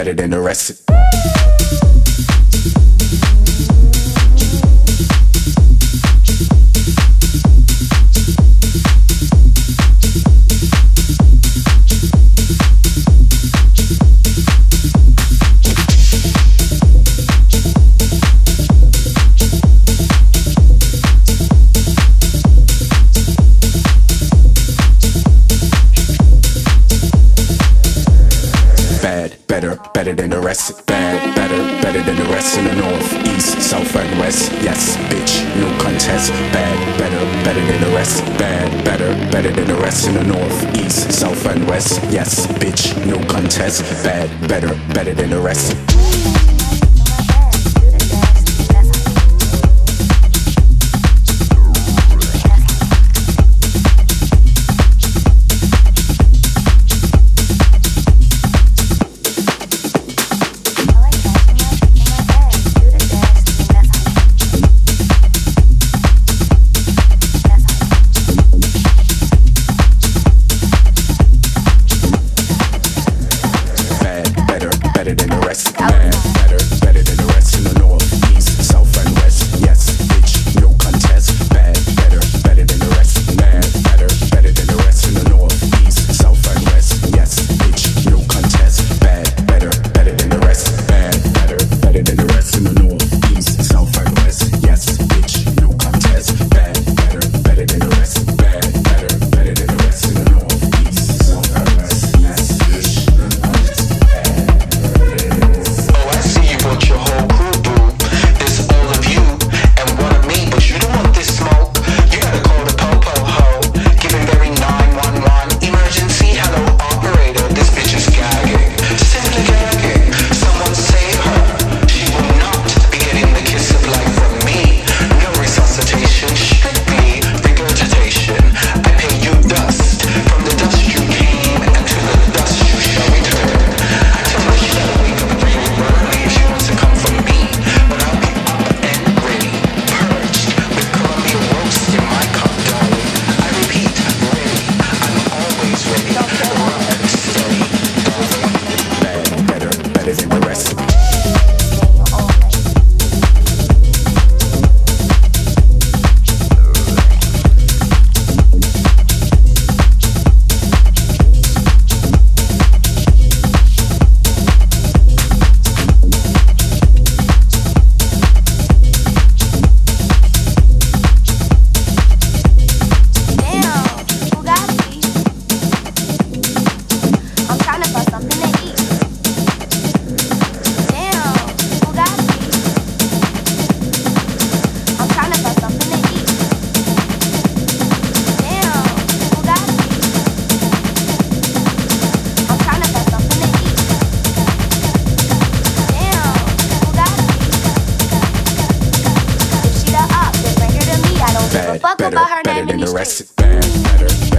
better than the rest. North, east, south and west. Yes, bitch, no contest. Bad, better, better than the rest. Bad, better, better than the rest. In the north, east, south and west. Yes, bitch, no contest. Bad, better, better than the rest. better, than the rest. of the band.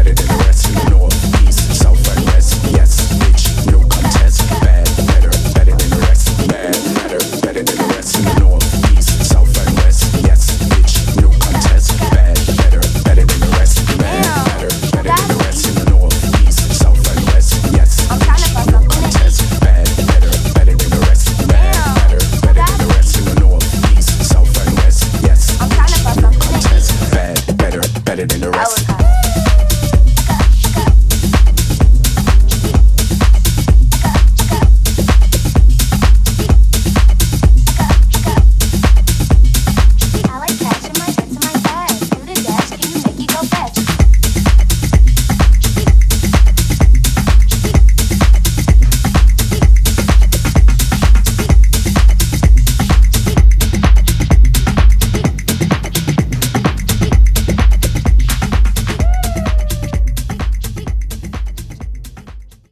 the rest.